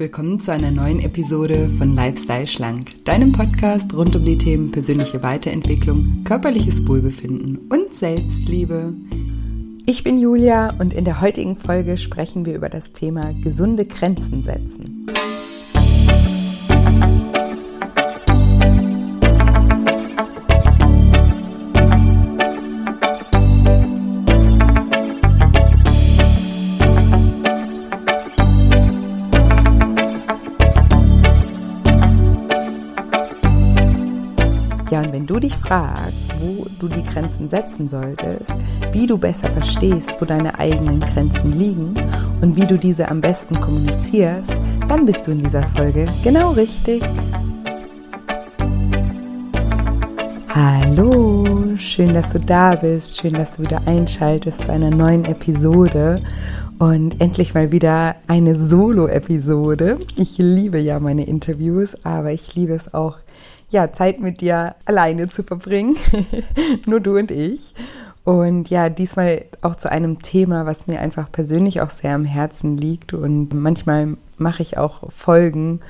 Willkommen zu einer neuen Episode von Lifestyle Schlank, deinem Podcast rund um die Themen persönliche Weiterentwicklung, körperliches Wohlbefinden und Selbstliebe. Ich bin Julia und in der heutigen Folge sprechen wir über das Thema gesunde Grenzen setzen. Dich fragst, wo du die Grenzen setzen solltest, wie du besser verstehst, wo deine eigenen Grenzen liegen und wie du diese am besten kommunizierst, dann bist du in dieser Folge genau richtig. Hallo, schön, dass du da bist, schön, dass du wieder einschaltest zu einer neuen Episode und endlich mal wieder eine Solo-Episode. Ich liebe ja meine Interviews, aber ich liebe es auch, ja, Zeit mit dir alleine zu verbringen. Nur du und ich. Und ja, diesmal auch zu einem Thema, was mir einfach persönlich auch sehr am Herzen liegt. Und manchmal mache ich auch Folgen,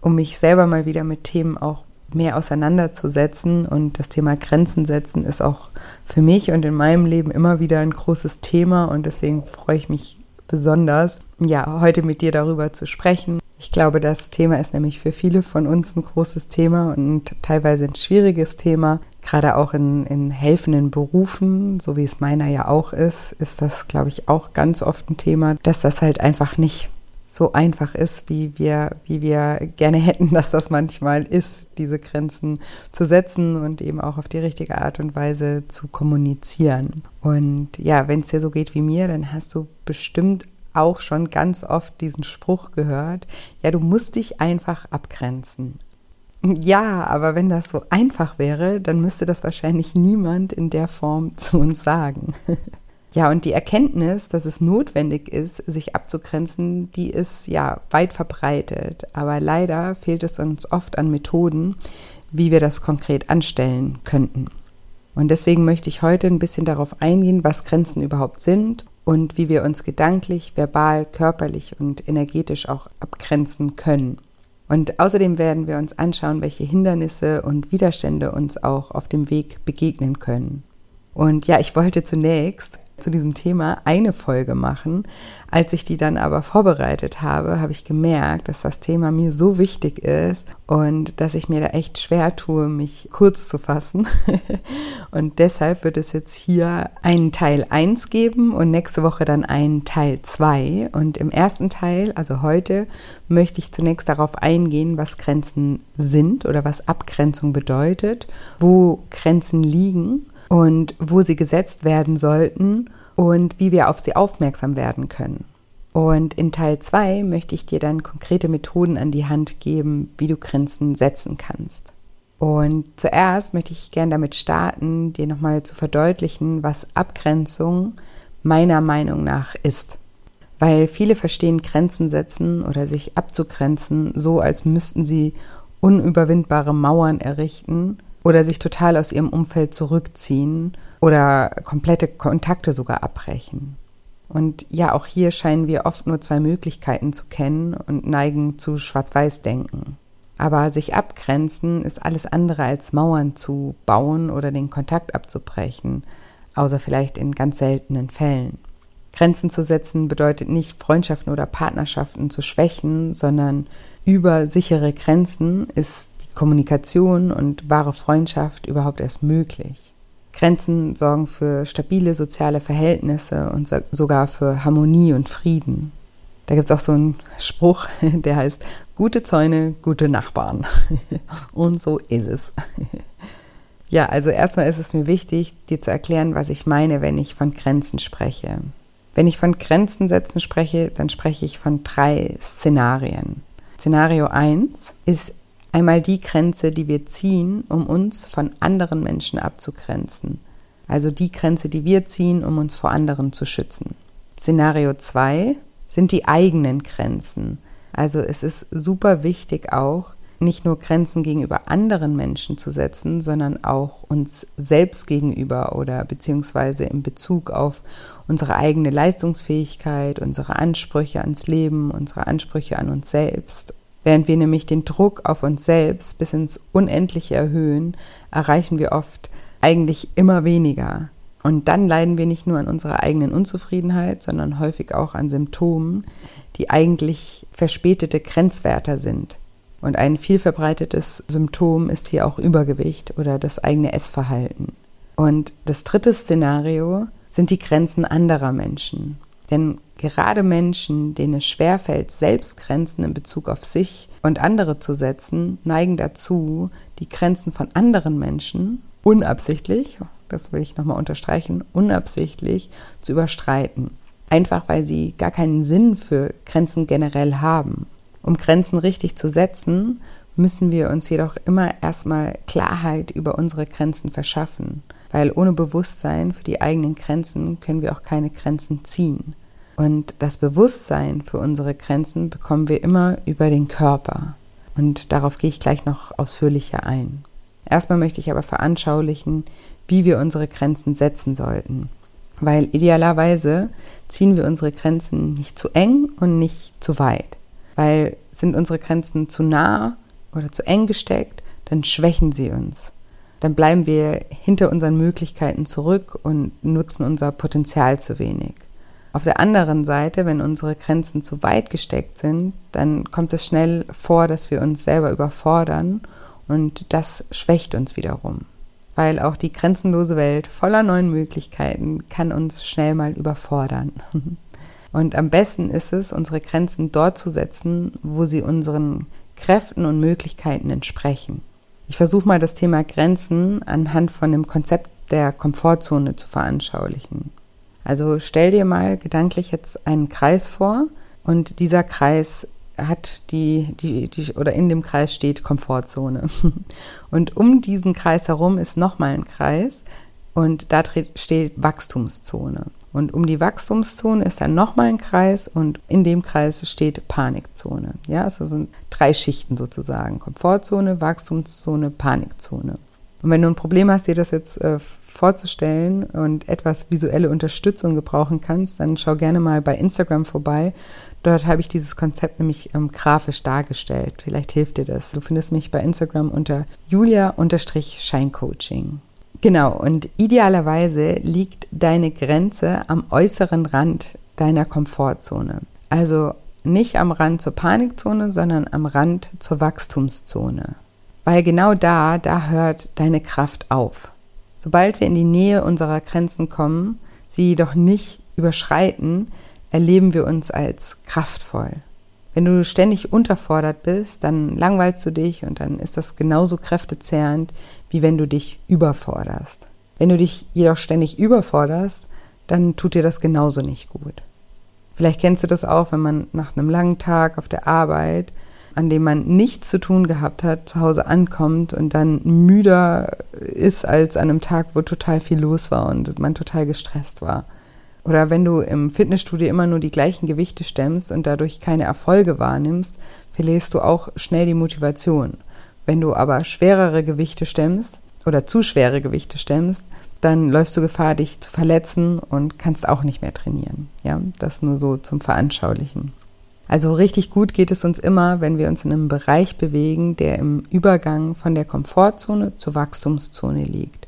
um mich selber mal wieder mit Themen auch mehr auseinanderzusetzen. Und das Thema Grenzen setzen ist auch für mich und in meinem Leben immer wieder ein großes Thema. Und deswegen freue ich mich besonders, ja, heute mit dir darüber zu sprechen. Ich glaube, das Thema ist nämlich für viele von uns ein großes Thema und teilweise ein schwieriges Thema. Gerade auch in, in helfenden Berufen, so wie es meiner ja auch ist, ist das, glaube ich, auch ganz oft ein Thema, dass das halt einfach nicht so einfach ist, wie wir, wie wir gerne hätten, dass das manchmal ist, diese Grenzen zu setzen und eben auch auf die richtige Art und Weise zu kommunizieren. Und ja, wenn es dir so geht wie mir, dann hast du bestimmt auch schon ganz oft diesen Spruch gehört, ja, du musst dich einfach abgrenzen. Ja, aber wenn das so einfach wäre, dann müsste das wahrscheinlich niemand in der Form zu uns sagen. Ja, und die Erkenntnis, dass es notwendig ist, sich abzugrenzen, die ist ja weit verbreitet. Aber leider fehlt es uns oft an Methoden, wie wir das konkret anstellen könnten. Und deswegen möchte ich heute ein bisschen darauf eingehen, was Grenzen überhaupt sind und wie wir uns gedanklich, verbal, körperlich und energetisch auch abgrenzen können. Und außerdem werden wir uns anschauen, welche Hindernisse und Widerstände uns auch auf dem Weg begegnen können. Und ja, ich wollte zunächst zu diesem Thema eine Folge machen. Als ich die dann aber vorbereitet habe, habe ich gemerkt, dass das Thema mir so wichtig ist und dass ich mir da echt schwer tue, mich kurz zu fassen. und deshalb wird es jetzt hier einen Teil 1 geben und nächste Woche dann einen Teil 2. Und im ersten Teil, also heute, möchte ich zunächst darauf eingehen, was Grenzen sind oder was Abgrenzung bedeutet, wo Grenzen liegen und wo sie gesetzt werden sollten und wie wir auf sie aufmerksam werden können. Und in Teil 2 möchte ich dir dann konkrete Methoden an die Hand geben, wie du Grenzen setzen kannst. Und zuerst möchte ich gerne damit starten, dir nochmal zu verdeutlichen, was Abgrenzung meiner Meinung nach ist. Weil viele verstehen Grenzen setzen oder sich abzugrenzen so, als müssten sie unüberwindbare Mauern errichten oder sich total aus ihrem Umfeld zurückziehen oder komplette Kontakte sogar abbrechen. Und ja, auch hier scheinen wir oft nur zwei Möglichkeiten zu kennen und neigen zu Schwarz-Weiß-Denken. Aber sich abgrenzen ist alles andere als Mauern zu bauen oder den Kontakt abzubrechen, außer vielleicht in ganz seltenen Fällen. Grenzen zu setzen bedeutet nicht, Freundschaften oder Partnerschaften zu schwächen, sondern über sichere Grenzen ist Kommunikation und wahre Freundschaft überhaupt erst möglich. Grenzen sorgen für stabile soziale Verhältnisse und sogar für Harmonie und Frieden. Da gibt es auch so einen Spruch, der heißt, gute Zäune, gute Nachbarn. und so ist es. Ja, also erstmal ist es mir wichtig, dir zu erklären, was ich meine, wenn ich von Grenzen spreche. Wenn ich von Grenzen setzen spreche, dann spreche ich von drei Szenarien. Szenario 1 ist einmal die Grenze, die wir ziehen, um uns von anderen Menschen abzugrenzen. Also die Grenze, die wir ziehen, um uns vor anderen zu schützen. Szenario 2 sind die eigenen Grenzen. Also es ist super wichtig auch, nicht nur Grenzen gegenüber anderen Menschen zu setzen, sondern auch uns selbst gegenüber oder beziehungsweise in Bezug auf unsere eigene Leistungsfähigkeit, unsere Ansprüche ans Leben, unsere Ansprüche an uns selbst. Während wir nämlich den Druck auf uns selbst bis ins Unendliche erhöhen, erreichen wir oft eigentlich immer weniger. Und dann leiden wir nicht nur an unserer eigenen Unzufriedenheit, sondern häufig auch an Symptomen, die eigentlich verspätete Grenzwerte sind. Und ein viel verbreitetes Symptom ist hier auch Übergewicht oder das eigene Essverhalten. Und das dritte Szenario sind die Grenzen anderer Menschen. Denn gerade Menschen, denen es schwerfällt, selbst Grenzen in Bezug auf sich und andere zu setzen, neigen dazu, die Grenzen von anderen Menschen unabsichtlich, das will ich nochmal unterstreichen, unabsichtlich zu überstreiten. Einfach weil sie gar keinen Sinn für Grenzen generell haben. Um Grenzen richtig zu setzen, müssen wir uns jedoch immer erstmal Klarheit über unsere Grenzen verschaffen, weil ohne Bewusstsein für die eigenen Grenzen können wir auch keine Grenzen ziehen. Und das Bewusstsein für unsere Grenzen bekommen wir immer über den Körper. Und darauf gehe ich gleich noch ausführlicher ein. Erstmal möchte ich aber veranschaulichen, wie wir unsere Grenzen setzen sollten. Weil idealerweise ziehen wir unsere Grenzen nicht zu eng und nicht zu weit. Weil sind unsere Grenzen zu nah oder zu eng gesteckt, dann schwächen sie uns. Dann bleiben wir hinter unseren Möglichkeiten zurück und nutzen unser Potenzial zu wenig. Auf der anderen Seite, wenn unsere Grenzen zu weit gesteckt sind, dann kommt es schnell vor, dass wir uns selber überfordern und das schwächt uns wiederum. Weil auch die grenzenlose Welt voller neuen Möglichkeiten kann uns schnell mal überfordern. Und am besten ist es, unsere Grenzen dort zu setzen, wo sie unseren Kräften und Möglichkeiten entsprechen. Ich versuche mal das Thema Grenzen anhand von dem Konzept der Komfortzone zu veranschaulichen. Also stell dir mal gedanklich jetzt einen Kreis vor und dieser Kreis hat die, die, die, oder in dem Kreis steht Komfortzone. Und um diesen Kreis herum ist nochmal ein Kreis und da steht Wachstumszone. Und um die Wachstumszone ist dann nochmal ein Kreis und in dem Kreis steht Panikzone. Ja, also sind drei Schichten sozusagen. Komfortzone, Wachstumszone, Panikzone. Und wenn du ein Problem hast, dir das jetzt äh, vorzustellen und etwas visuelle Unterstützung gebrauchen kannst, dann schau gerne mal bei Instagram vorbei. Dort habe ich dieses Konzept nämlich ähm, grafisch dargestellt. Vielleicht hilft dir das. Du findest mich bei Instagram unter julia-scheincoaching. Genau, und idealerweise liegt deine Grenze am äußeren Rand deiner Komfortzone. Also nicht am Rand zur Panikzone, sondern am Rand zur Wachstumszone. Weil genau da, da hört deine Kraft auf. Sobald wir in die Nähe unserer Grenzen kommen, sie jedoch nicht überschreiten, erleben wir uns als kraftvoll. Wenn du ständig unterfordert bist, dann langweilst du dich und dann ist das genauso kräftezehrend, wie wenn du dich überforderst. Wenn du dich jedoch ständig überforderst, dann tut dir das genauso nicht gut. Vielleicht kennst du das auch, wenn man nach einem langen Tag auf der Arbeit an dem man nichts zu tun gehabt hat, zu Hause ankommt und dann müder ist als an einem Tag, wo total viel los war und man total gestresst war. Oder wenn du im Fitnessstudio immer nur die gleichen Gewichte stemmst und dadurch keine Erfolge wahrnimmst, verlierst du auch schnell die Motivation. Wenn du aber schwerere Gewichte stemmst oder zu schwere Gewichte stemmst, dann läufst du Gefahr, dich zu verletzen und kannst auch nicht mehr trainieren. Ja, das nur so zum Veranschaulichen. Also richtig gut geht es uns immer, wenn wir uns in einem Bereich bewegen, der im Übergang von der Komfortzone zur Wachstumszone liegt.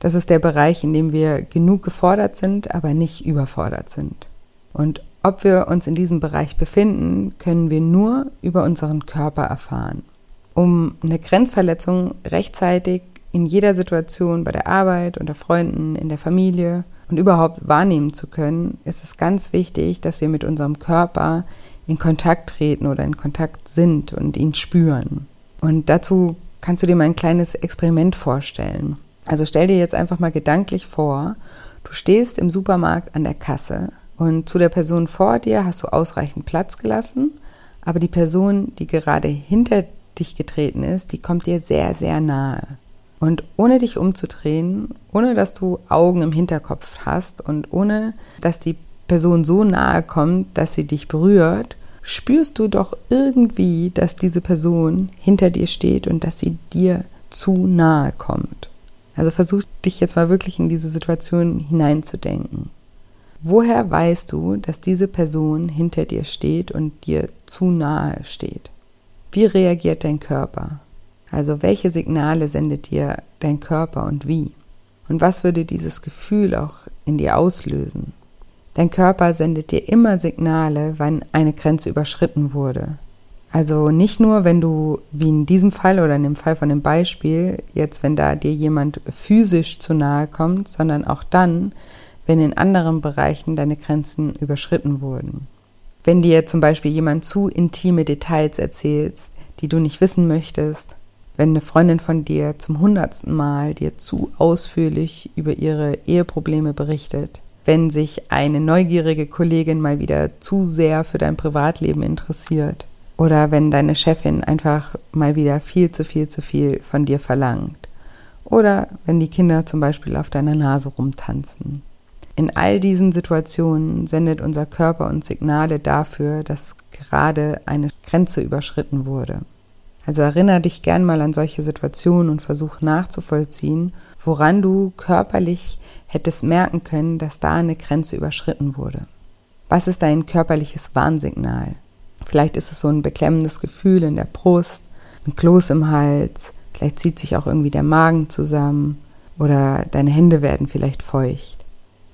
Das ist der Bereich, in dem wir genug gefordert sind, aber nicht überfordert sind. Und ob wir uns in diesem Bereich befinden, können wir nur über unseren Körper erfahren. Um eine Grenzverletzung rechtzeitig in jeder Situation bei der Arbeit, unter Freunden, in der Familie und überhaupt wahrnehmen zu können, ist es ganz wichtig, dass wir mit unserem Körper in Kontakt treten oder in Kontakt sind und ihn spüren. Und dazu kannst du dir mal ein kleines Experiment vorstellen. Also stell dir jetzt einfach mal gedanklich vor, du stehst im Supermarkt an der Kasse und zu der Person vor dir hast du ausreichend Platz gelassen, aber die Person, die gerade hinter dich getreten ist, die kommt dir sehr, sehr nahe. Und ohne dich umzudrehen, ohne dass du Augen im Hinterkopf hast und ohne dass die Person so nahe kommt, dass sie dich berührt, spürst du doch irgendwie, dass diese Person hinter dir steht und dass sie dir zu nahe kommt. Also versuch dich jetzt mal wirklich in diese Situation hineinzudenken. Woher weißt du, dass diese Person hinter dir steht und dir zu nahe steht? Wie reagiert dein Körper? Also welche Signale sendet dir dein Körper und wie? Und was würde dieses Gefühl auch in dir auslösen? Dein Körper sendet dir immer Signale, wann eine Grenze überschritten wurde. Also nicht nur, wenn du, wie in diesem Fall oder in dem Fall von dem Beispiel, jetzt wenn da dir jemand physisch zu nahe kommt, sondern auch dann, wenn in anderen Bereichen deine Grenzen überschritten wurden. Wenn dir zum Beispiel jemand zu intime Details erzählst, die du nicht wissen möchtest, wenn eine Freundin von dir zum hundertsten Mal dir zu ausführlich über ihre Eheprobleme berichtet, wenn sich eine neugierige Kollegin mal wieder zu sehr für dein Privatleben interessiert oder wenn deine Chefin einfach mal wieder viel zu viel zu viel von dir verlangt oder wenn die Kinder zum Beispiel auf deiner Nase rumtanzen. In all diesen Situationen sendet unser Körper uns Signale dafür, dass gerade eine Grenze überschritten wurde. Also erinnere dich gern mal an solche Situationen und versuch nachzuvollziehen, woran du körperlich hättest merken können, dass da eine Grenze überschritten wurde. Was ist dein körperliches Warnsignal? Vielleicht ist es so ein beklemmendes Gefühl in der Brust, ein Kloß im Hals, vielleicht zieht sich auch irgendwie der Magen zusammen oder deine Hände werden vielleicht feucht.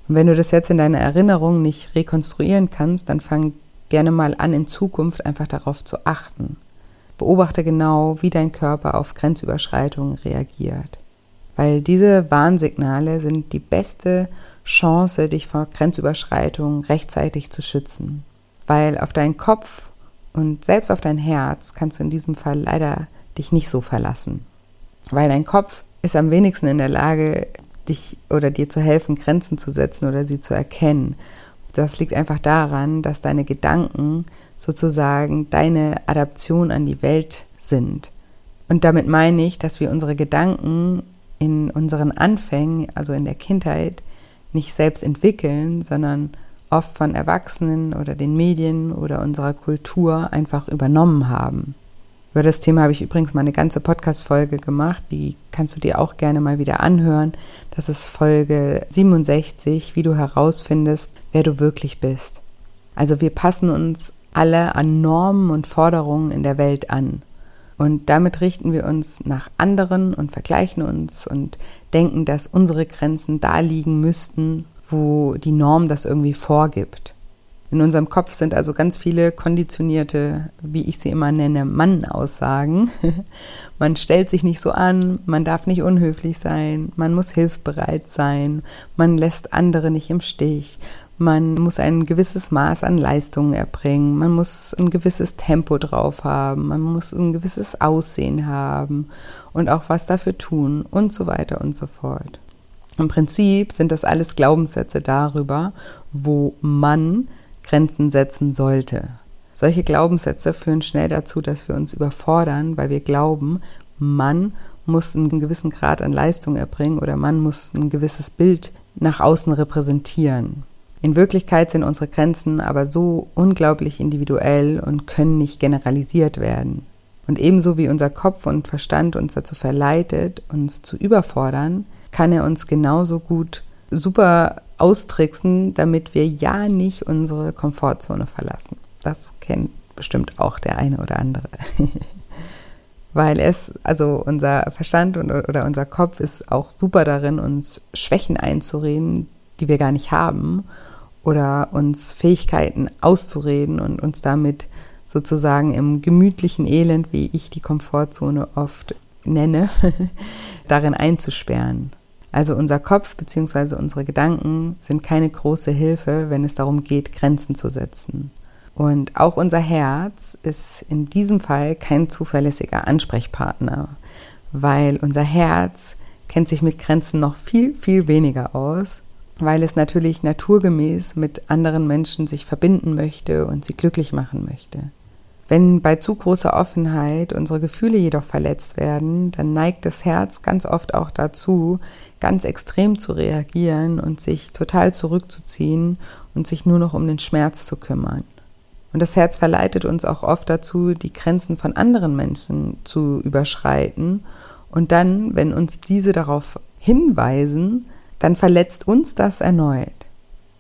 Und wenn du das jetzt in deiner Erinnerung nicht rekonstruieren kannst, dann fang gerne mal an, in Zukunft einfach darauf zu achten. Beobachte genau, wie dein Körper auf Grenzüberschreitungen reagiert. Weil diese Warnsignale sind die beste Chance, dich vor Grenzüberschreitungen rechtzeitig zu schützen. Weil auf deinen Kopf und selbst auf dein Herz kannst du in diesem Fall leider dich nicht so verlassen. Weil dein Kopf ist am wenigsten in der Lage, dich oder dir zu helfen, Grenzen zu setzen oder sie zu erkennen. Das liegt einfach daran, dass deine Gedanken sozusagen deine Adaption an die Welt sind. Und damit meine ich, dass wir unsere Gedanken in unseren Anfängen, also in der Kindheit, nicht selbst entwickeln, sondern oft von Erwachsenen oder den Medien oder unserer Kultur einfach übernommen haben. Über das Thema habe ich übrigens mal eine ganze Podcast-Folge gemacht, die kannst du dir auch gerne mal wieder anhören. Das ist Folge 67, wie du herausfindest, wer du wirklich bist. Also wir passen uns alle an Normen und Forderungen in der Welt an. Und damit richten wir uns nach anderen und vergleichen uns und denken, dass unsere Grenzen da liegen müssten, wo die Norm das irgendwie vorgibt. In unserem Kopf sind also ganz viele konditionierte, wie ich sie immer nenne, Mann-Aussagen. man stellt sich nicht so an, man darf nicht unhöflich sein, man muss hilfbereit sein, man lässt andere nicht im Stich, man muss ein gewisses Maß an Leistungen erbringen, man muss ein gewisses Tempo drauf haben, man muss ein gewisses Aussehen haben und auch was dafür tun und so weiter und so fort. Im Prinzip sind das alles Glaubenssätze darüber, wo man Grenzen setzen sollte. Solche Glaubenssätze führen schnell dazu, dass wir uns überfordern, weil wir glauben, man muss einen gewissen Grad an Leistung erbringen oder man muss ein gewisses Bild nach außen repräsentieren. In Wirklichkeit sind unsere Grenzen aber so unglaublich individuell und können nicht generalisiert werden. Und ebenso wie unser Kopf und Verstand uns dazu verleitet, uns zu überfordern, kann er uns genauso gut super austricksen, damit wir ja nicht unsere Komfortzone verlassen. Das kennt bestimmt auch der eine oder andere. Weil es, also unser Verstand und, oder unser Kopf ist auch super darin, uns Schwächen einzureden, die wir gar nicht haben, oder uns Fähigkeiten auszureden und uns damit sozusagen im gemütlichen Elend, wie ich die Komfortzone oft nenne, darin einzusperren. Also unser Kopf bzw. unsere Gedanken sind keine große Hilfe, wenn es darum geht, Grenzen zu setzen. Und auch unser Herz ist in diesem Fall kein zuverlässiger Ansprechpartner, weil unser Herz kennt sich mit Grenzen noch viel, viel weniger aus, weil es natürlich naturgemäß mit anderen Menschen sich verbinden möchte und sie glücklich machen möchte. Wenn bei zu großer Offenheit unsere Gefühle jedoch verletzt werden, dann neigt das Herz ganz oft auch dazu, ganz extrem zu reagieren und sich total zurückzuziehen und sich nur noch um den Schmerz zu kümmern. Und das Herz verleitet uns auch oft dazu, die Grenzen von anderen Menschen zu überschreiten. Und dann, wenn uns diese darauf hinweisen, dann verletzt uns das erneut.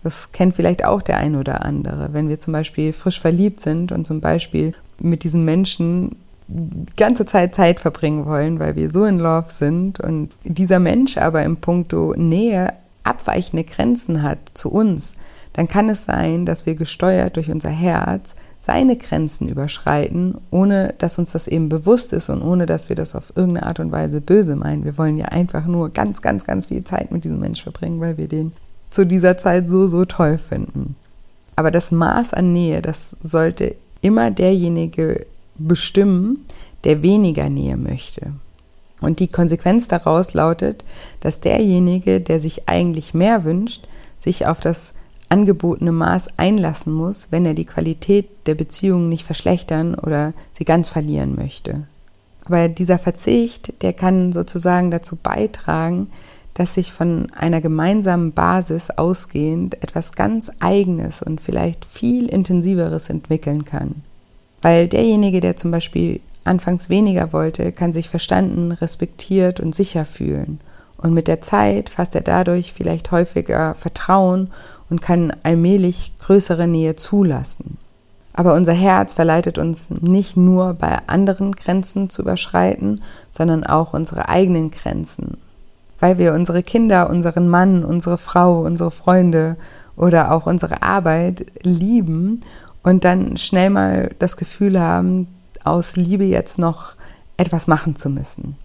Das kennt vielleicht auch der ein oder andere. Wenn wir zum Beispiel frisch verliebt sind und zum Beispiel mit diesen Menschen die ganze Zeit Zeit verbringen wollen, weil wir so in Love sind und dieser Mensch aber im Punkto Nähe abweichende Grenzen hat zu uns, dann kann es sein, dass wir gesteuert durch unser Herz seine Grenzen überschreiten, ohne dass uns das eben bewusst ist und ohne dass wir das auf irgendeine Art und Weise böse meinen. Wir wollen ja einfach nur ganz, ganz, ganz viel Zeit mit diesem Mensch verbringen, weil wir den zu dieser Zeit so, so toll finden. Aber das Maß an Nähe, das sollte immer derjenige bestimmen, der weniger Nähe möchte. Und die Konsequenz daraus lautet, dass derjenige, der sich eigentlich mehr wünscht, sich auf das angebotene Maß einlassen muss, wenn er die Qualität der Beziehung nicht verschlechtern oder sie ganz verlieren möchte. Aber dieser Verzicht, der kann sozusagen dazu beitragen, dass sich von einer gemeinsamen Basis ausgehend etwas ganz Eigenes und vielleicht viel Intensiveres entwickeln kann. Weil derjenige, der zum Beispiel anfangs weniger wollte, kann sich verstanden, respektiert und sicher fühlen. Und mit der Zeit fasst er dadurch vielleicht häufiger Vertrauen und kann allmählich größere Nähe zulassen. Aber unser Herz verleitet uns nicht nur bei anderen Grenzen zu überschreiten, sondern auch unsere eigenen Grenzen. Weil wir unsere Kinder, unseren Mann, unsere Frau, unsere Freunde oder auch unsere Arbeit lieben und dann schnell mal das Gefühl haben, aus Liebe jetzt noch etwas machen zu müssen.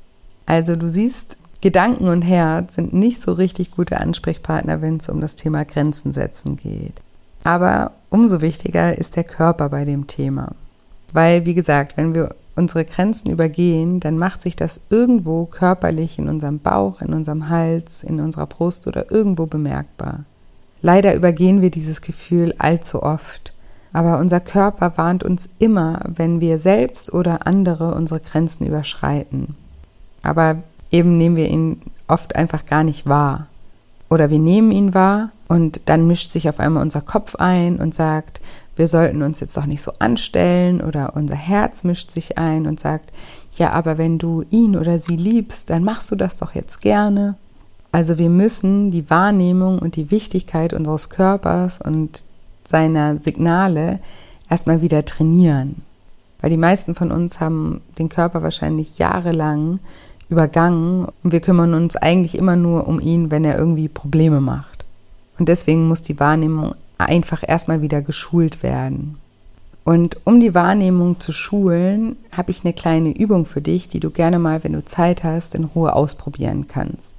Also du siehst, Gedanken und Herz sind nicht so richtig gute Ansprechpartner, wenn es um das Thema Grenzen setzen geht. Aber umso wichtiger ist der Körper bei dem Thema. Weil, wie gesagt, wenn wir unsere Grenzen übergehen, dann macht sich das irgendwo körperlich in unserem Bauch, in unserem Hals, in unserer Brust oder irgendwo bemerkbar. Leider übergehen wir dieses Gefühl allzu oft aber unser Körper warnt uns immer, wenn wir selbst oder andere unsere Grenzen überschreiten. Aber eben nehmen wir ihn oft einfach gar nicht wahr. Oder wir nehmen ihn wahr und dann mischt sich auf einmal unser Kopf ein und sagt, wir sollten uns jetzt doch nicht so anstellen oder unser Herz mischt sich ein und sagt, ja, aber wenn du ihn oder sie liebst, dann machst du das doch jetzt gerne. Also wir müssen die Wahrnehmung und die Wichtigkeit unseres Körpers und seiner Signale erstmal wieder trainieren. Weil die meisten von uns haben den Körper wahrscheinlich jahrelang übergangen und wir kümmern uns eigentlich immer nur um ihn, wenn er irgendwie Probleme macht. Und deswegen muss die Wahrnehmung einfach erstmal wieder geschult werden. Und um die Wahrnehmung zu schulen, habe ich eine kleine Übung für dich, die du gerne mal, wenn du Zeit hast, in Ruhe ausprobieren kannst.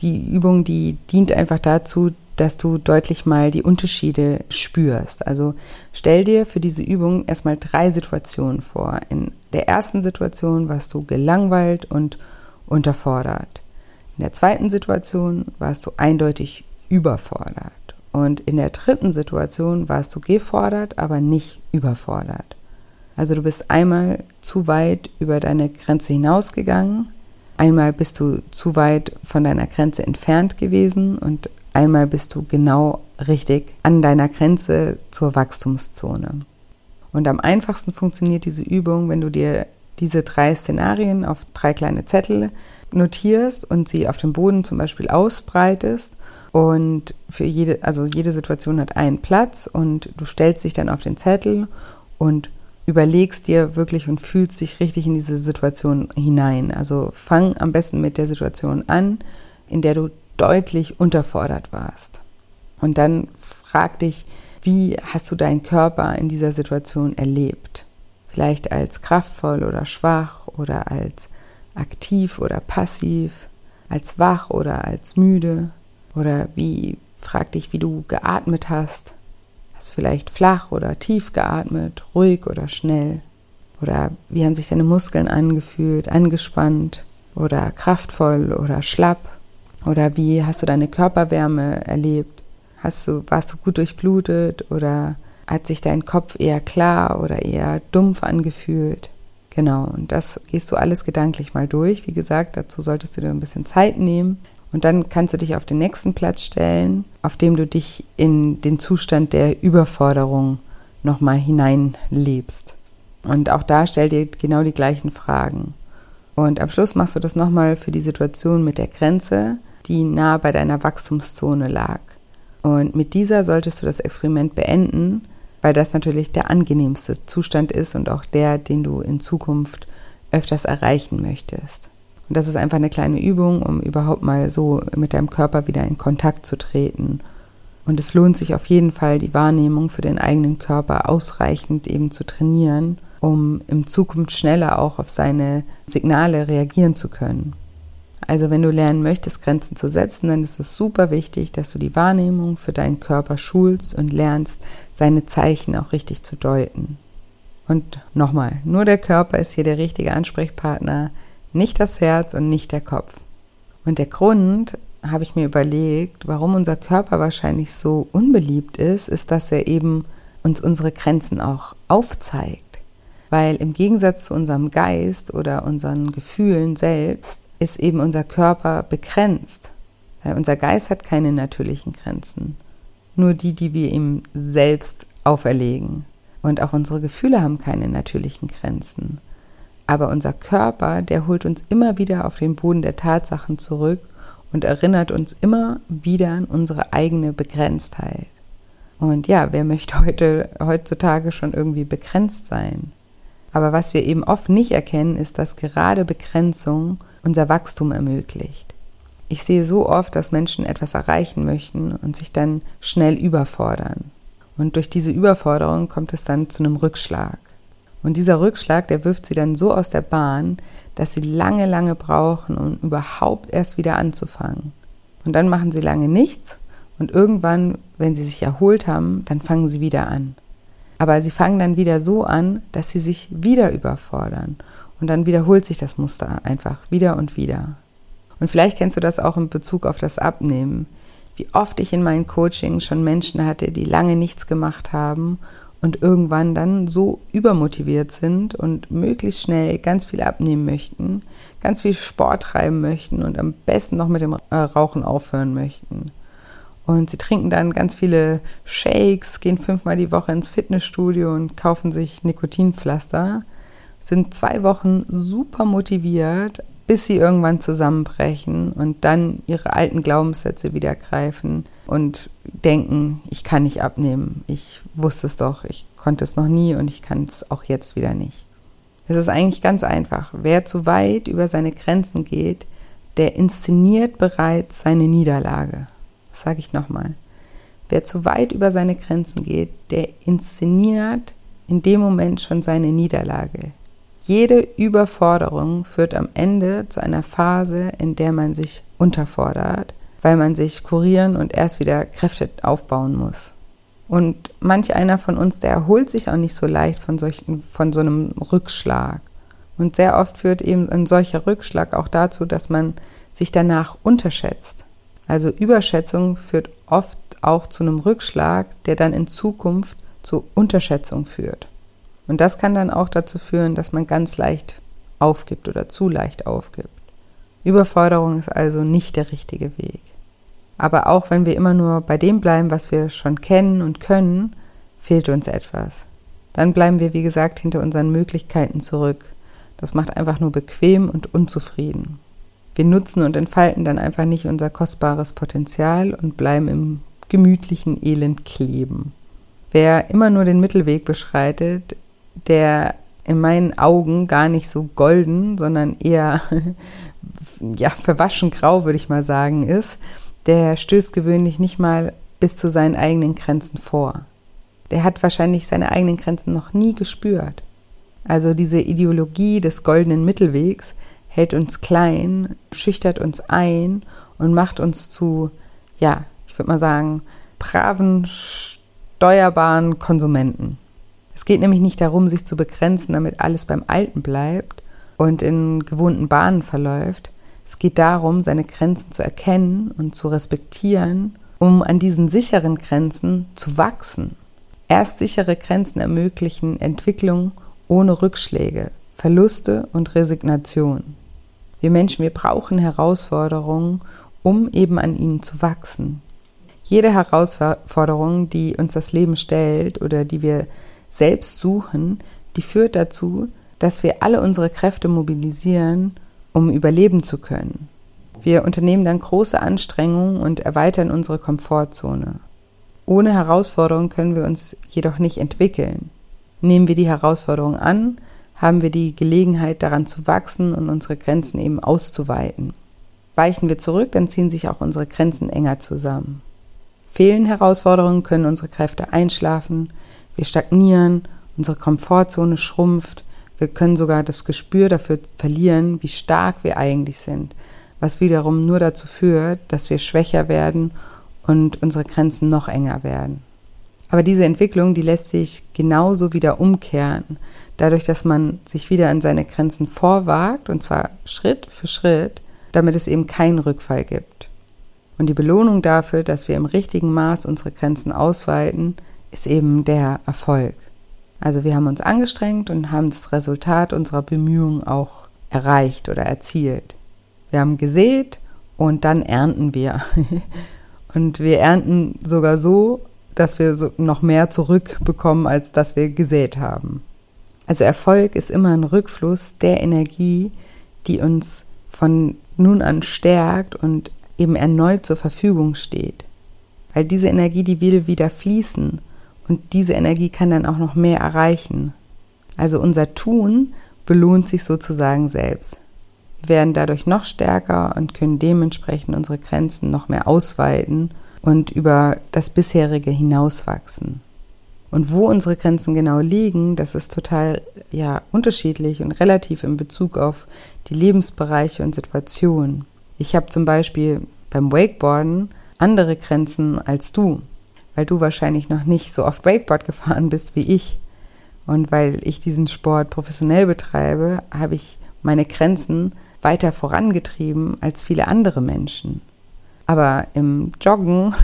Die Übung, die dient einfach dazu, dass du deutlich mal die Unterschiede spürst. Also stell dir für diese Übung erstmal drei Situationen vor. In der ersten Situation warst du gelangweilt und unterfordert. In der zweiten Situation warst du eindeutig überfordert. Und in der dritten Situation warst du gefordert, aber nicht überfordert. Also du bist einmal zu weit über deine Grenze hinausgegangen, einmal bist du zu weit von deiner Grenze entfernt gewesen und Einmal bist du genau richtig an deiner Grenze zur Wachstumszone. Und am einfachsten funktioniert diese Übung, wenn du dir diese drei Szenarien auf drei kleine Zettel notierst und sie auf dem Boden zum Beispiel ausbreitest. Und für jede, also jede Situation hat einen Platz und du stellst dich dann auf den Zettel und überlegst dir wirklich und fühlst dich richtig in diese Situation hinein. Also fang am besten mit der Situation an, in der du deutlich unterfordert warst. Und dann frag dich, wie hast du deinen Körper in dieser Situation erlebt? Vielleicht als kraftvoll oder schwach oder als aktiv oder passiv, als wach oder als müde? Oder wie, frag dich, wie du geatmet hast. Hast du vielleicht flach oder tief geatmet, ruhig oder schnell? Oder wie haben sich deine Muskeln angefühlt, angespannt oder kraftvoll oder schlapp? Oder wie hast du deine Körperwärme erlebt? Hast du, warst du gut durchblutet oder hat sich dein Kopf eher klar oder eher dumpf angefühlt? Genau, und das gehst du alles gedanklich mal durch. Wie gesagt, dazu solltest du dir ein bisschen Zeit nehmen. Und dann kannst du dich auf den nächsten Platz stellen, auf dem du dich in den Zustand der Überforderung nochmal hineinlebst. Und auch da stell dir genau die gleichen Fragen. Und am Schluss machst du das nochmal für die Situation mit der Grenze, die nah bei deiner Wachstumszone lag. Und mit dieser solltest du das Experiment beenden, weil das natürlich der angenehmste Zustand ist und auch der, den du in Zukunft öfters erreichen möchtest. Und das ist einfach eine kleine Übung, um überhaupt mal so mit deinem Körper wieder in Kontakt zu treten. Und es lohnt sich auf jeden Fall, die Wahrnehmung für den eigenen Körper ausreichend eben zu trainieren, um in Zukunft schneller auch auf seine Signale reagieren zu können. Also wenn du lernen möchtest, Grenzen zu setzen, dann ist es super wichtig, dass du die Wahrnehmung für deinen Körper schulst und lernst, seine Zeichen auch richtig zu deuten. Und nochmal, nur der Körper ist hier der richtige Ansprechpartner, nicht das Herz und nicht der Kopf. Und der Grund, habe ich mir überlegt, warum unser Körper wahrscheinlich so unbeliebt ist, ist, dass er eben uns unsere Grenzen auch aufzeigt. Weil im Gegensatz zu unserem Geist oder unseren Gefühlen selbst ist eben unser Körper begrenzt. Weil unser Geist hat keine natürlichen Grenzen, nur die, die wir ihm selbst auferlegen. Und auch unsere Gefühle haben keine natürlichen Grenzen. Aber unser Körper, der holt uns immer wieder auf den Boden der Tatsachen zurück und erinnert uns immer wieder an unsere eigene Begrenztheit. Und ja, wer möchte heute, heutzutage schon irgendwie begrenzt sein? Aber was wir eben oft nicht erkennen, ist, dass gerade Begrenzung unser Wachstum ermöglicht. Ich sehe so oft, dass Menschen etwas erreichen möchten und sich dann schnell überfordern. Und durch diese Überforderung kommt es dann zu einem Rückschlag. Und dieser Rückschlag, der wirft sie dann so aus der Bahn, dass sie lange, lange brauchen, um überhaupt erst wieder anzufangen. Und dann machen sie lange nichts und irgendwann, wenn sie sich erholt haben, dann fangen sie wieder an. Aber sie fangen dann wieder so an, dass sie sich wieder überfordern. Und dann wiederholt sich das Muster einfach wieder und wieder. Und vielleicht kennst du das auch in Bezug auf das Abnehmen. Wie oft ich in meinen Coachings schon Menschen hatte, die lange nichts gemacht haben und irgendwann dann so übermotiviert sind und möglichst schnell ganz viel abnehmen möchten, ganz viel Sport treiben möchten und am besten noch mit dem äh, Rauchen aufhören möchten. Und sie trinken dann ganz viele Shakes, gehen fünfmal die Woche ins Fitnessstudio und kaufen sich Nikotinpflaster, sind zwei Wochen super motiviert, bis sie irgendwann zusammenbrechen und dann ihre alten Glaubenssätze wieder greifen und denken, ich kann nicht abnehmen. Ich wusste es doch, ich konnte es noch nie und ich kann es auch jetzt wieder nicht. Es ist eigentlich ganz einfach. Wer zu weit über seine Grenzen geht, der inszeniert bereits seine Niederlage. Das sage ich nochmal. Wer zu weit über seine Grenzen geht, der inszeniert in dem Moment schon seine Niederlage. Jede Überforderung führt am Ende zu einer Phase, in der man sich unterfordert, weil man sich kurieren und erst wieder Kräfte aufbauen muss. Und manch einer von uns, der erholt sich auch nicht so leicht von, solchen, von so einem Rückschlag. Und sehr oft führt eben ein solcher Rückschlag auch dazu, dass man sich danach unterschätzt. Also Überschätzung führt oft auch zu einem Rückschlag, der dann in Zukunft zu Unterschätzung führt. Und das kann dann auch dazu führen, dass man ganz leicht aufgibt oder zu leicht aufgibt. Überforderung ist also nicht der richtige Weg. Aber auch wenn wir immer nur bei dem bleiben, was wir schon kennen und können, fehlt uns etwas. Dann bleiben wir, wie gesagt, hinter unseren Möglichkeiten zurück. Das macht einfach nur bequem und unzufrieden. Wir nutzen und entfalten dann einfach nicht unser kostbares Potenzial und bleiben im gemütlichen Elend kleben. Wer immer nur den Mittelweg beschreitet, der in meinen Augen gar nicht so golden, sondern eher ja, verwaschen grau, würde ich mal sagen, ist, der stößt gewöhnlich nicht mal bis zu seinen eigenen Grenzen vor. Der hat wahrscheinlich seine eigenen Grenzen noch nie gespürt. Also diese Ideologie des goldenen Mittelwegs hält uns klein, schüchtert uns ein und macht uns zu, ja, ich würde mal sagen, braven, steuerbaren Konsumenten. Es geht nämlich nicht darum, sich zu begrenzen, damit alles beim Alten bleibt und in gewohnten Bahnen verläuft. Es geht darum, seine Grenzen zu erkennen und zu respektieren, um an diesen sicheren Grenzen zu wachsen. Erst sichere Grenzen ermöglichen Entwicklung ohne Rückschläge, Verluste und Resignation. Wir Menschen, wir brauchen Herausforderungen, um eben an ihnen zu wachsen. Jede Herausforderung, die uns das Leben stellt oder die wir selbst suchen, die führt dazu, dass wir alle unsere Kräfte mobilisieren, um überleben zu können. Wir unternehmen dann große Anstrengungen und erweitern unsere Komfortzone. Ohne Herausforderung können wir uns jedoch nicht entwickeln. Nehmen wir die Herausforderung an, haben wir die Gelegenheit daran zu wachsen und unsere Grenzen eben auszuweiten. Weichen wir zurück, dann ziehen sich auch unsere Grenzen enger zusammen. Fehlen Herausforderungen, können unsere Kräfte einschlafen, wir stagnieren, unsere Komfortzone schrumpft, wir können sogar das Gespür dafür verlieren, wie stark wir eigentlich sind, was wiederum nur dazu führt, dass wir schwächer werden und unsere Grenzen noch enger werden. Aber diese Entwicklung, die lässt sich genauso wieder umkehren, dadurch, dass man sich wieder an seine Grenzen vorwagt, und zwar Schritt für Schritt, damit es eben keinen Rückfall gibt. Und die Belohnung dafür, dass wir im richtigen Maß unsere Grenzen ausweiten, ist eben der Erfolg. Also wir haben uns angestrengt und haben das Resultat unserer Bemühungen auch erreicht oder erzielt. Wir haben gesät und dann ernten wir. und wir ernten sogar so, dass wir noch mehr zurückbekommen, als dass wir gesät haben. Also Erfolg ist immer ein Rückfluss der Energie, die uns von nun an stärkt und eben erneut zur Verfügung steht. Weil diese Energie, die will wieder fließen und diese Energie kann dann auch noch mehr erreichen. Also unser Tun belohnt sich sozusagen selbst. Wir werden dadurch noch stärker und können dementsprechend unsere Grenzen noch mehr ausweiten und über das bisherige hinauswachsen. Und wo unsere Grenzen genau liegen, das ist total ja unterschiedlich und relativ in Bezug auf die Lebensbereiche und Situationen. Ich habe zum Beispiel beim Wakeboarden andere Grenzen als du weil du wahrscheinlich noch nicht so oft Wakeboard gefahren bist wie ich. Und weil ich diesen Sport professionell betreibe, habe ich meine Grenzen weiter vorangetrieben als viele andere Menschen. Aber im Joggen,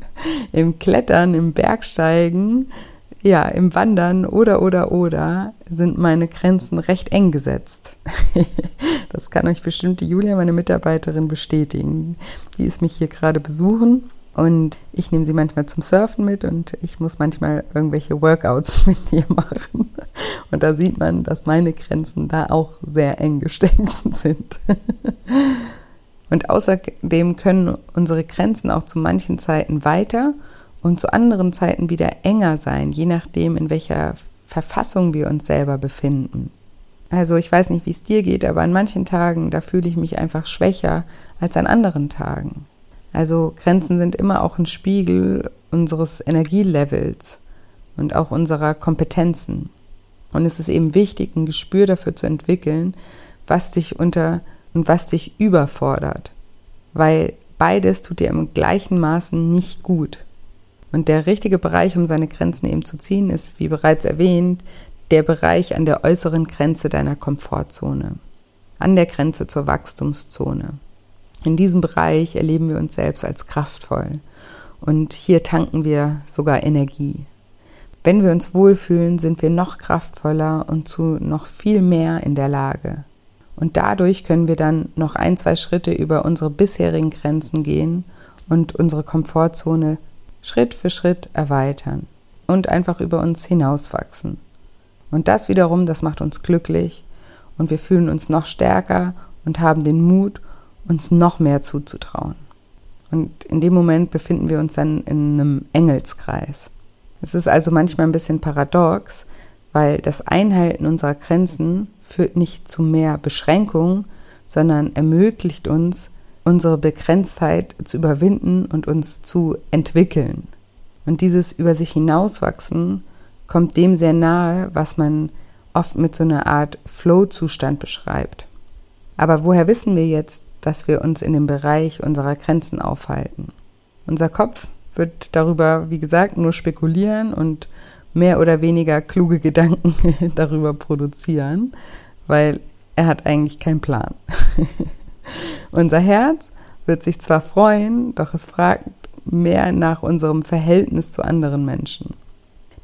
im Klettern, im Bergsteigen, ja, im Wandern oder oder oder sind meine Grenzen recht eng gesetzt. das kann euch bestimmt die Julia, meine Mitarbeiterin, bestätigen. Die ist mich hier gerade besuchen und ich nehme sie manchmal zum Surfen mit und ich muss manchmal irgendwelche Workouts mit ihr machen. Und da sieht man, dass meine Grenzen da auch sehr eng gesteckt sind. Und außerdem können unsere Grenzen auch zu manchen Zeiten weiter und zu anderen Zeiten wieder enger sein, je nachdem, in welcher Verfassung wir uns selber befinden. Also ich weiß nicht, wie es dir geht, aber an manchen Tagen, da fühle ich mich einfach schwächer als an anderen Tagen. Also Grenzen sind immer auch ein Spiegel unseres Energielevels und auch unserer Kompetenzen. Und es ist eben wichtig, ein Gespür dafür zu entwickeln, was dich unter und was dich überfordert. Weil beides tut dir im gleichen Maßen nicht gut. Und der richtige Bereich, um seine Grenzen eben zu ziehen, ist, wie bereits erwähnt, der Bereich an der äußeren Grenze deiner Komfortzone, an der Grenze zur Wachstumszone. In diesem Bereich erleben wir uns selbst als kraftvoll und hier tanken wir sogar Energie. Wenn wir uns wohlfühlen, sind wir noch kraftvoller und zu noch viel mehr in der Lage. Und dadurch können wir dann noch ein, zwei Schritte über unsere bisherigen Grenzen gehen und unsere Komfortzone Schritt für Schritt erweitern und einfach über uns hinauswachsen. Und das wiederum, das macht uns glücklich und wir fühlen uns noch stärker und haben den Mut uns noch mehr zuzutrauen. Und in dem Moment befinden wir uns dann in einem Engelskreis. Es ist also manchmal ein bisschen paradox, weil das Einhalten unserer Grenzen führt nicht zu mehr Beschränkung, sondern ermöglicht uns, unsere Begrenztheit zu überwinden und uns zu entwickeln. Und dieses über sich hinauswachsen kommt dem sehr nahe, was man oft mit so einer Art Flow-Zustand beschreibt. Aber woher wissen wir jetzt, dass wir uns in dem Bereich unserer Grenzen aufhalten. Unser Kopf wird darüber, wie gesagt, nur spekulieren und mehr oder weniger kluge Gedanken darüber produzieren, weil er hat eigentlich keinen Plan. Unser Herz wird sich zwar freuen, doch es fragt mehr nach unserem Verhältnis zu anderen Menschen.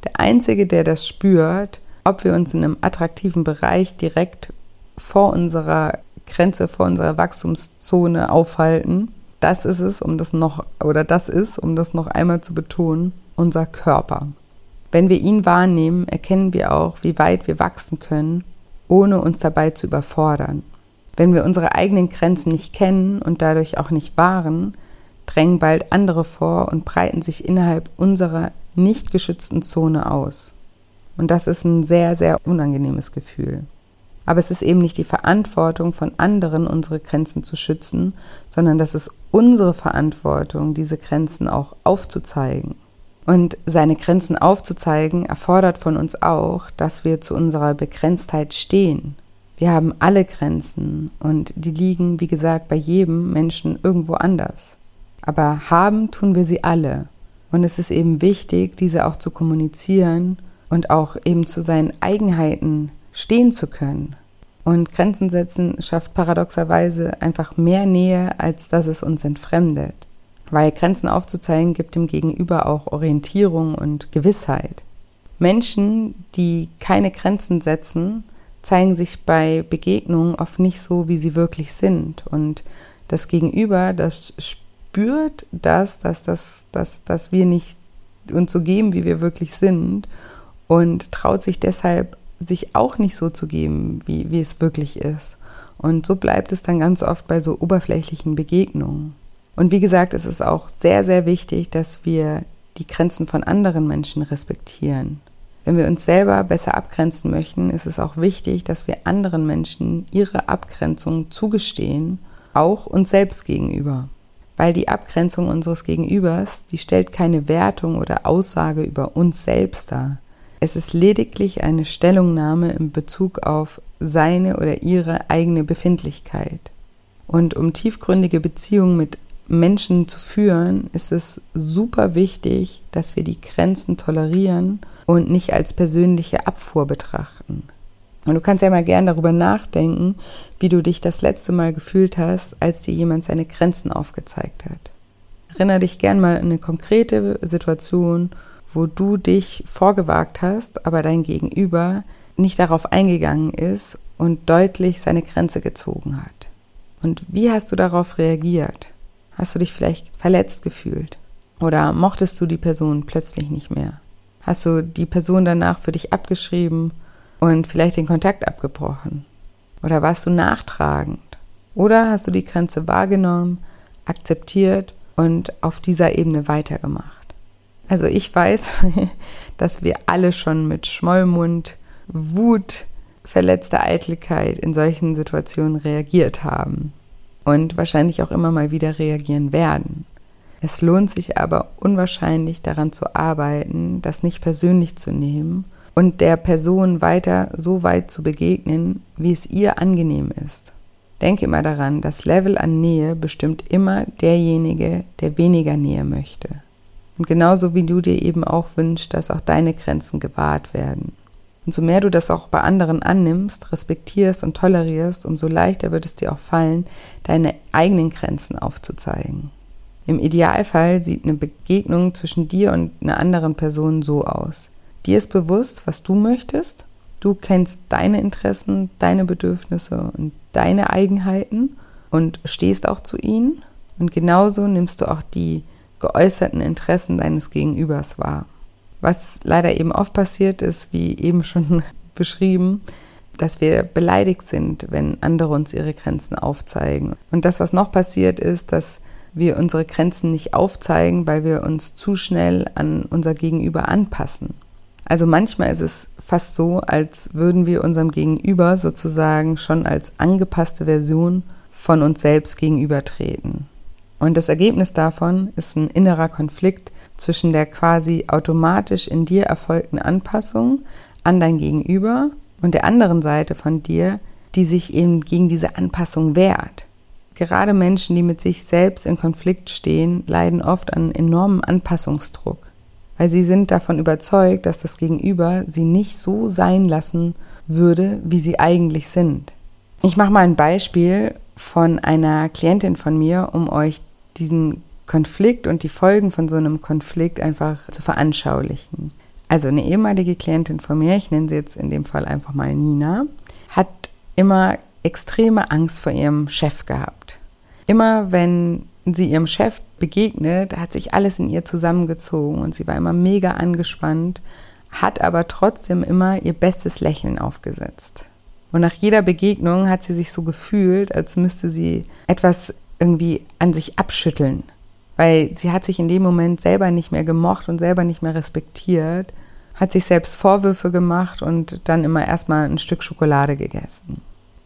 Der Einzige, der das spürt, ob wir uns in einem attraktiven Bereich direkt vor unserer Grenze vor unserer Wachstumszone aufhalten. Das ist es, um das noch, oder das ist, um das noch einmal zu betonen, unser Körper. Wenn wir ihn wahrnehmen, erkennen wir auch, wie weit wir wachsen können, ohne uns dabei zu überfordern. Wenn wir unsere eigenen Grenzen nicht kennen und dadurch auch nicht wahren, drängen bald andere vor und breiten sich innerhalb unserer nicht geschützten Zone aus. Und das ist ein sehr, sehr unangenehmes Gefühl. Aber es ist eben nicht die Verantwortung von anderen, unsere Grenzen zu schützen, sondern das ist unsere Verantwortung, diese Grenzen auch aufzuzeigen. Und seine Grenzen aufzuzeigen erfordert von uns auch, dass wir zu unserer Begrenztheit stehen. Wir haben alle Grenzen und die liegen, wie gesagt, bei jedem Menschen irgendwo anders. Aber haben tun wir sie alle. Und es ist eben wichtig, diese auch zu kommunizieren und auch eben zu seinen Eigenheiten stehen zu können. Und Grenzen setzen schafft paradoxerweise einfach mehr Nähe, als dass es uns entfremdet. Weil Grenzen aufzuzeigen gibt dem Gegenüber auch Orientierung und Gewissheit. Menschen, die keine Grenzen setzen, zeigen sich bei Begegnungen oft nicht so, wie sie wirklich sind. Und das Gegenüber, das spürt das, dass, dass, dass, dass wir nicht uns so geben, wie wir wirklich sind und traut sich deshalb, sich auch nicht so zu geben, wie, wie es wirklich ist. Und so bleibt es dann ganz oft bei so oberflächlichen Begegnungen. Und wie gesagt, es ist auch sehr, sehr wichtig, dass wir die Grenzen von anderen Menschen respektieren. Wenn wir uns selber besser abgrenzen möchten, ist es auch wichtig, dass wir anderen Menschen ihre Abgrenzung zugestehen, auch uns selbst gegenüber. Weil die Abgrenzung unseres Gegenübers, die stellt keine Wertung oder Aussage über uns selbst dar. Es ist lediglich eine Stellungnahme in Bezug auf seine oder ihre eigene Befindlichkeit. Und um tiefgründige Beziehungen mit Menschen zu führen, ist es super wichtig, dass wir die Grenzen tolerieren und nicht als persönliche Abfuhr betrachten. Und du kannst ja mal gern darüber nachdenken, wie du dich das letzte Mal gefühlt hast, als dir jemand seine Grenzen aufgezeigt hat. Erinnere dich gern mal an eine konkrete Situation, wo du dich vorgewagt hast, aber dein Gegenüber nicht darauf eingegangen ist und deutlich seine Grenze gezogen hat. Und wie hast du darauf reagiert? Hast du dich vielleicht verletzt gefühlt? Oder mochtest du die Person plötzlich nicht mehr? Hast du die Person danach für dich abgeschrieben und vielleicht den Kontakt abgebrochen? Oder warst du nachtragend? Oder hast du die Grenze wahrgenommen, akzeptiert und auf dieser Ebene weitergemacht? Also ich weiß, dass wir alle schon mit Schmollmund, Wut, verletzter Eitelkeit in solchen Situationen reagiert haben und wahrscheinlich auch immer mal wieder reagieren werden. Es lohnt sich aber unwahrscheinlich daran zu arbeiten, das nicht persönlich zu nehmen und der Person weiter so weit zu begegnen, wie es ihr angenehm ist. Denke immer daran, das Level an Nähe bestimmt immer derjenige, der weniger Nähe möchte. Und genauso wie du dir eben auch wünschst, dass auch deine Grenzen gewahrt werden. Und so mehr du das auch bei anderen annimmst, respektierst und tolerierst, umso leichter wird es dir auch fallen, deine eigenen Grenzen aufzuzeigen. Im Idealfall sieht eine Begegnung zwischen dir und einer anderen Person so aus. Dir ist bewusst, was du möchtest. Du kennst deine Interessen, deine Bedürfnisse und deine Eigenheiten und stehst auch zu ihnen. Und genauso nimmst du auch die geäußerten Interessen deines Gegenübers wahr. Was leider eben oft passiert ist, wie eben schon beschrieben, dass wir beleidigt sind, wenn andere uns ihre Grenzen aufzeigen. Und das, was noch passiert, ist, dass wir unsere Grenzen nicht aufzeigen, weil wir uns zu schnell an unser Gegenüber anpassen. Also manchmal ist es fast so, als würden wir unserem Gegenüber sozusagen schon als angepasste Version von uns selbst gegenübertreten. Und das Ergebnis davon ist ein innerer Konflikt zwischen der quasi automatisch in dir erfolgten Anpassung an dein Gegenüber und der anderen Seite von dir, die sich eben gegen diese Anpassung wehrt. Gerade Menschen, die mit sich selbst in Konflikt stehen, leiden oft an enormem Anpassungsdruck, weil sie sind davon überzeugt, dass das Gegenüber sie nicht so sein lassen würde, wie sie eigentlich sind. Ich mache mal ein Beispiel von einer Klientin von mir, um euch diesen Konflikt und die Folgen von so einem Konflikt einfach zu veranschaulichen. Also eine ehemalige Klientin von mir, ich nenne sie jetzt in dem Fall einfach mal Nina, hat immer extreme Angst vor ihrem Chef gehabt. Immer wenn sie ihrem Chef begegnet, hat sich alles in ihr zusammengezogen und sie war immer mega angespannt, hat aber trotzdem immer ihr bestes Lächeln aufgesetzt. Und nach jeder Begegnung hat sie sich so gefühlt, als müsste sie etwas irgendwie an sich abschütteln. Weil sie hat sich in dem Moment selber nicht mehr gemocht und selber nicht mehr respektiert, hat sich selbst Vorwürfe gemacht und dann immer erstmal ein Stück Schokolade gegessen.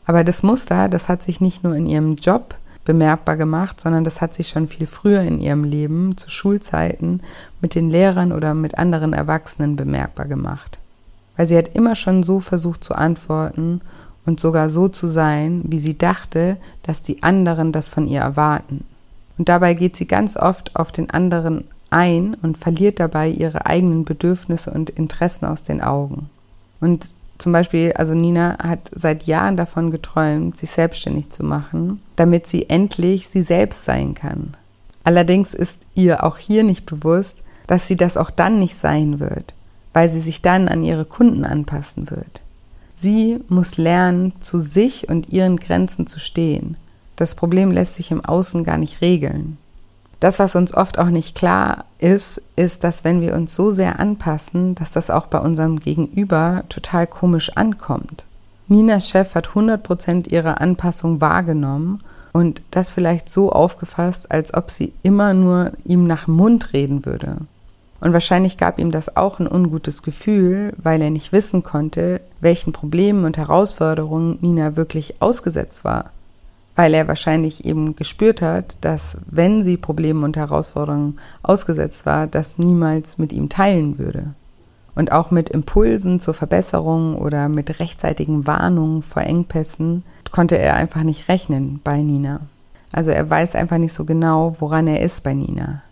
Aber das Muster, das hat sich nicht nur in ihrem Job bemerkbar gemacht, sondern das hat sich schon viel früher in ihrem Leben, zu Schulzeiten, mit den Lehrern oder mit anderen Erwachsenen bemerkbar gemacht. Weil sie hat immer schon so versucht zu antworten und sogar so zu sein, wie sie dachte, dass die anderen das von ihr erwarten. Und dabei geht sie ganz oft auf den anderen ein und verliert dabei ihre eigenen Bedürfnisse und Interessen aus den Augen. Und zum Beispiel, also Nina hat seit Jahren davon geträumt, sich selbstständig zu machen, damit sie endlich sie selbst sein kann. Allerdings ist ihr auch hier nicht bewusst, dass sie das auch dann nicht sein wird, weil sie sich dann an ihre Kunden anpassen wird. Sie muss lernen, zu sich und ihren Grenzen zu stehen. Das Problem lässt sich im Außen gar nicht regeln. Das, was uns oft auch nicht klar ist, ist, dass wenn wir uns so sehr anpassen, dass das auch bei unserem Gegenüber total komisch ankommt. Ninas Chef hat 100% ihrer Anpassung wahrgenommen und das vielleicht so aufgefasst, als ob sie immer nur ihm nach Mund reden würde. Und wahrscheinlich gab ihm das auch ein ungutes Gefühl, weil er nicht wissen konnte, welchen Problemen und Herausforderungen Nina wirklich ausgesetzt war weil er wahrscheinlich eben gespürt hat, dass wenn sie Problemen und Herausforderungen ausgesetzt war, das niemals mit ihm teilen würde. Und auch mit Impulsen zur Verbesserung oder mit rechtzeitigen Warnungen vor Engpässen konnte er einfach nicht rechnen bei Nina. Also er weiß einfach nicht so genau, woran er ist bei Nina.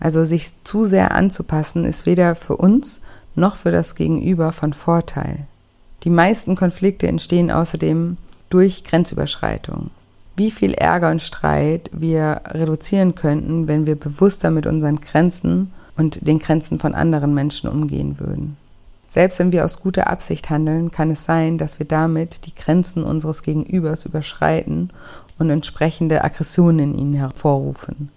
Also sich zu sehr anzupassen ist weder für uns noch für das Gegenüber von Vorteil. Die meisten Konflikte entstehen außerdem durch Grenzüberschreitung wie viel Ärger und Streit wir reduzieren könnten, wenn wir bewusster mit unseren Grenzen und den Grenzen von anderen Menschen umgehen würden. Selbst wenn wir aus guter Absicht handeln, kann es sein, dass wir damit die Grenzen unseres Gegenübers überschreiten und entsprechende Aggressionen in ihnen hervorrufen.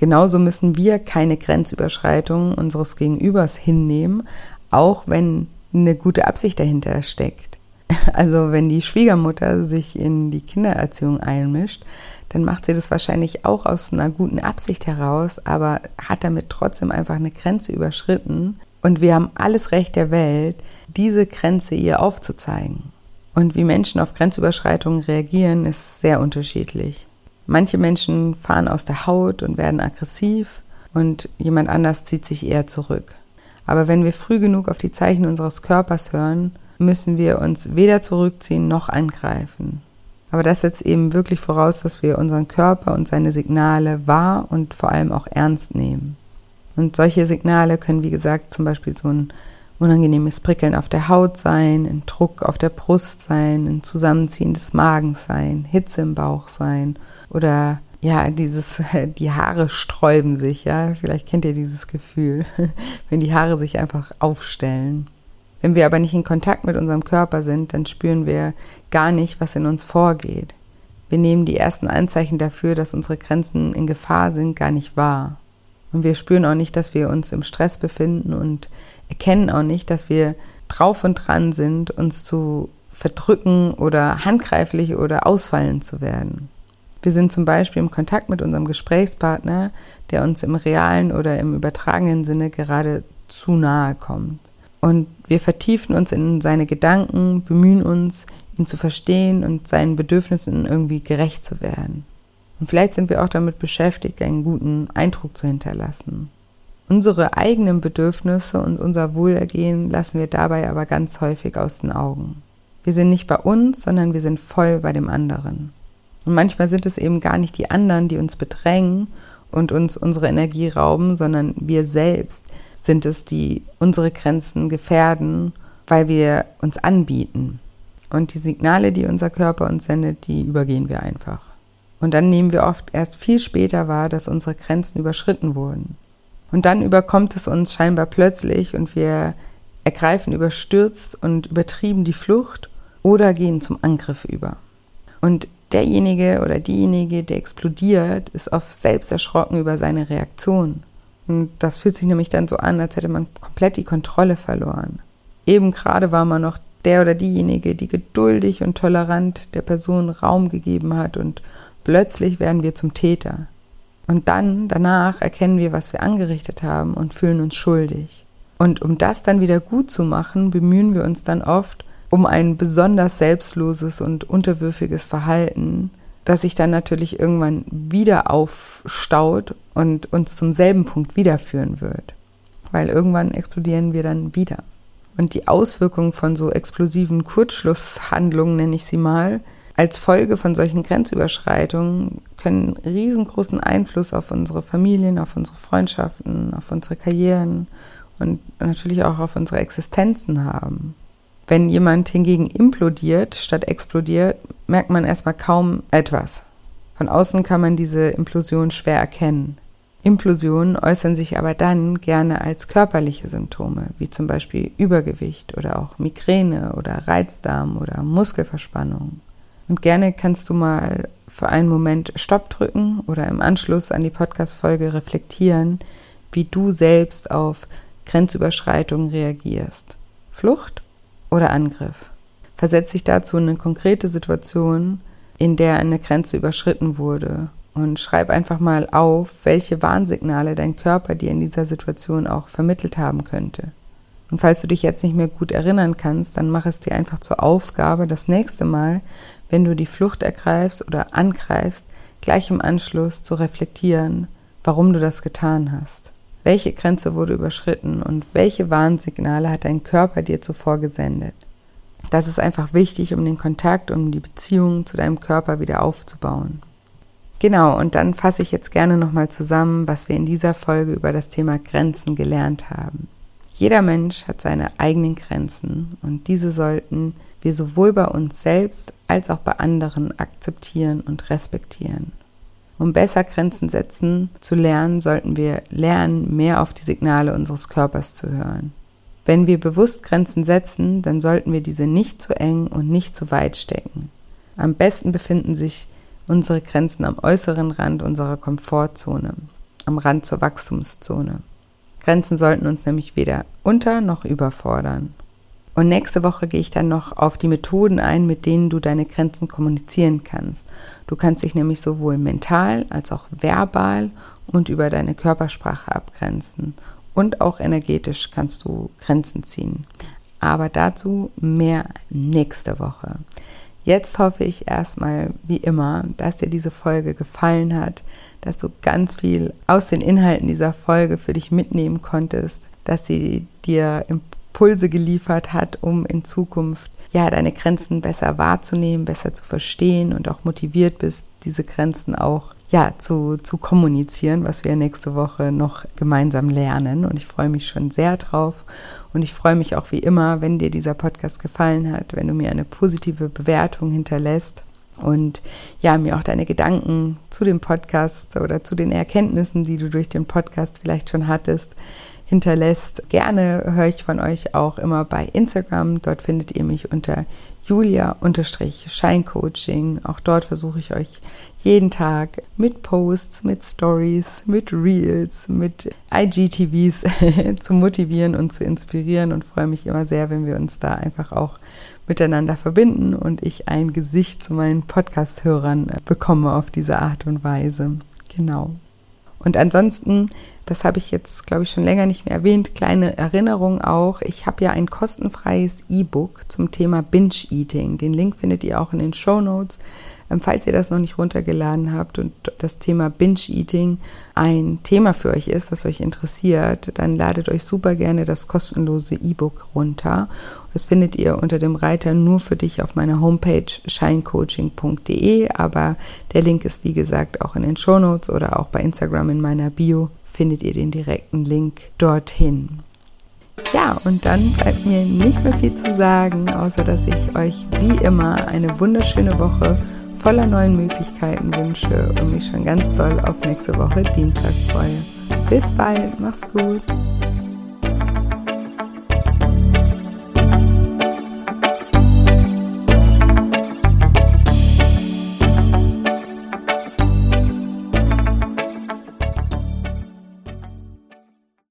Genauso müssen wir keine Grenzüberschreitung unseres Gegenübers hinnehmen, auch wenn eine gute Absicht dahinter steckt. Also wenn die Schwiegermutter sich in die Kindererziehung einmischt, dann macht sie das wahrscheinlich auch aus einer guten Absicht heraus, aber hat damit trotzdem einfach eine Grenze überschritten. Und wir haben alles Recht der Welt, diese Grenze ihr aufzuzeigen. Und wie Menschen auf Grenzüberschreitungen reagieren, ist sehr unterschiedlich. Manche Menschen fahren aus der Haut und werden aggressiv und jemand anders zieht sich eher zurück. Aber wenn wir früh genug auf die Zeichen unseres Körpers hören, müssen wir uns weder zurückziehen noch angreifen. Aber das setzt eben wirklich voraus, dass wir unseren Körper und seine Signale wahr und vor allem auch ernst nehmen. Und solche Signale können, wie gesagt, zum Beispiel so ein unangenehmes Prickeln auf der Haut sein, ein Druck auf der Brust sein, ein Zusammenziehen des Magens sein, Hitze im Bauch sein oder ja, dieses, die Haare sträuben sich, ja, vielleicht kennt ihr dieses Gefühl, wenn die Haare sich einfach aufstellen. Wenn wir aber nicht in Kontakt mit unserem Körper sind, dann spüren wir gar nicht, was in uns vorgeht. Wir nehmen die ersten Anzeichen dafür, dass unsere Grenzen in Gefahr sind, gar nicht wahr. Und wir spüren auch nicht, dass wir uns im Stress befinden und erkennen auch nicht, dass wir drauf und dran sind, uns zu verdrücken oder handgreiflich oder ausfallen zu werden. Wir sind zum Beispiel im Kontakt mit unserem Gesprächspartner, der uns im realen oder im übertragenen Sinne gerade zu nahe kommt. Und wir vertiefen uns in seine Gedanken, bemühen uns, ihn zu verstehen und seinen Bedürfnissen irgendwie gerecht zu werden. Und vielleicht sind wir auch damit beschäftigt, einen guten Eindruck zu hinterlassen. Unsere eigenen Bedürfnisse und unser Wohlergehen lassen wir dabei aber ganz häufig aus den Augen. Wir sind nicht bei uns, sondern wir sind voll bei dem anderen. Und manchmal sind es eben gar nicht die anderen, die uns bedrängen und uns unsere Energie rauben, sondern wir selbst, sind es, die unsere Grenzen gefährden, weil wir uns anbieten. Und die Signale, die unser Körper uns sendet, die übergehen wir einfach. Und dann nehmen wir oft erst viel später wahr, dass unsere Grenzen überschritten wurden. Und dann überkommt es uns scheinbar plötzlich und wir ergreifen überstürzt und übertrieben die Flucht oder gehen zum Angriff über. Und derjenige oder diejenige, der explodiert, ist oft selbst erschrocken über seine Reaktion. Und das fühlt sich nämlich dann so an, als hätte man komplett die Kontrolle verloren. Eben gerade war man noch der oder diejenige, die geduldig und tolerant der Person Raum gegeben hat und plötzlich werden wir zum Täter. Und dann, danach, erkennen wir, was wir angerichtet haben und fühlen uns schuldig. Und um das dann wieder gut zu machen, bemühen wir uns dann oft um ein besonders selbstloses und unterwürfiges Verhalten, das sich dann natürlich irgendwann wieder aufstaut und uns zum selben Punkt wiederführen wird. Weil irgendwann explodieren wir dann wieder. Und die Auswirkungen von so explosiven Kurzschlusshandlungen, nenne ich sie mal, als Folge von solchen Grenzüberschreitungen können riesengroßen Einfluss auf unsere Familien, auf unsere Freundschaften, auf unsere Karrieren und natürlich auch auf unsere Existenzen haben. Wenn jemand hingegen implodiert statt explodiert, merkt man erstmal kaum etwas. Von außen kann man diese Implosion schwer erkennen. Implosionen äußern sich aber dann gerne als körperliche Symptome, wie zum Beispiel Übergewicht oder auch Migräne oder Reizdarm oder Muskelverspannung. Und gerne kannst du mal für einen Moment Stopp drücken oder im Anschluss an die Podcast-Folge reflektieren, wie du selbst auf Grenzüberschreitungen reagierst. Flucht oder Angriff. Versetz dich dazu in eine konkrete Situation, in der eine Grenze überschritten wurde und schreib einfach mal auf, welche Warnsignale dein Körper dir in dieser Situation auch vermittelt haben könnte. Und falls du dich jetzt nicht mehr gut erinnern kannst, dann mach es dir einfach zur Aufgabe, das nächste Mal, wenn du die Flucht ergreifst oder angreifst, gleich im Anschluss zu reflektieren, warum du das getan hast. Welche Grenze wurde überschritten und welche Warnsignale hat dein Körper dir zuvor gesendet? Das ist einfach wichtig, um den Kontakt, um die Beziehung zu deinem Körper wieder aufzubauen. Genau, und dann fasse ich jetzt gerne nochmal zusammen, was wir in dieser Folge über das Thema Grenzen gelernt haben. Jeder Mensch hat seine eigenen Grenzen und diese sollten wir sowohl bei uns selbst als auch bei anderen akzeptieren und respektieren. Um besser Grenzen setzen zu lernen, sollten wir lernen, mehr auf die Signale unseres Körpers zu hören. Wenn wir bewusst Grenzen setzen, dann sollten wir diese nicht zu eng und nicht zu weit stecken. Am besten befinden sich unsere Grenzen am äußeren Rand unserer Komfortzone, am Rand zur Wachstumszone. Grenzen sollten uns nämlich weder unter noch überfordern. Und nächste Woche gehe ich dann noch auf die Methoden ein, mit denen du deine Grenzen kommunizieren kannst. Du kannst dich nämlich sowohl mental als auch verbal und über deine Körpersprache abgrenzen. Und auch energetisch kannst du Grenzen ziehen. Aber dazu mehr nächste Woche. Jetzt hoffe ich erstmal, wie immer, dass dir diese Folge gefallen hat, dass du ganz viel aus den Inhalten dieser Folge für dich mitnehmen konntest, dass sie dir Impulse geliefert hat, um in Zukunft ja deine Grenzen besser wahrzunehmen, besser zu verstehen und auch motiviert bist, diese Grenzen auch ja zu, zu kommunizieren, was wir nächste Woche noch gemeinsam lernen. Und ich freue mich schon sehr drauf. Und ich freue mich auch wie immer, wenn dir dieser Podcast gefallen hat, wenn du mir eine positive Bewertung hinterlässt und ja, mir auch deine Gedanken zu dem Podcast oder zu den Erkenntnissen, die du durch den Podcast vielleicht schon hattest, hinterlässt. Gerne höre ich von euch auch immer bei Instagram. Dort findet ihr mich unter Julia-Scheincoaching. Auch dort versuche ich euch jeden Tag mit Posts, mit Stories, mit Reels, mit IGTVs zu motivieren und zu inspirieren und freue mich immer sehr, wenn wir uns da einfach auch miteinander verbinden und ich ein Gesicht zu meinen Podcast-Hörern bekomme auf diese Art und Weise. Genau. Und ansonsten das habe ich jetzt, glaube ich, schon länger nicht mehr erwähnt. Kleine Erinnerung auch. Ich habe ja ein kostenfreies E-Book zum Thema Binge-Eating. Den Link findet ihr auch in den Show Notes. Ähm, falls ihr das noch nicht runtergeladen habt und das Thema Binge-Eating ein Thema für euch ist, das euch interessiert, dann ladet euch super gerne das kostenlose E-Book runter. Das findet ihr unter dem Reiter nur für dich auf meiner Homepage shinecoaching.de, aber der Link ist wie gesagt auch in den Show Notes oder auch bei Instagram in meiner Bio findet ihr den direkten Link dorthin. Ja, und dann bleibt mir nicht mehr viel zu sagen, außer dass ich euch wie immer eine wunderschöne Woche voller neuen Möglichkeiten wünsche und mich schon ganz doll auf nächste Woche Dienstag freue. Bis bald, mach's gut.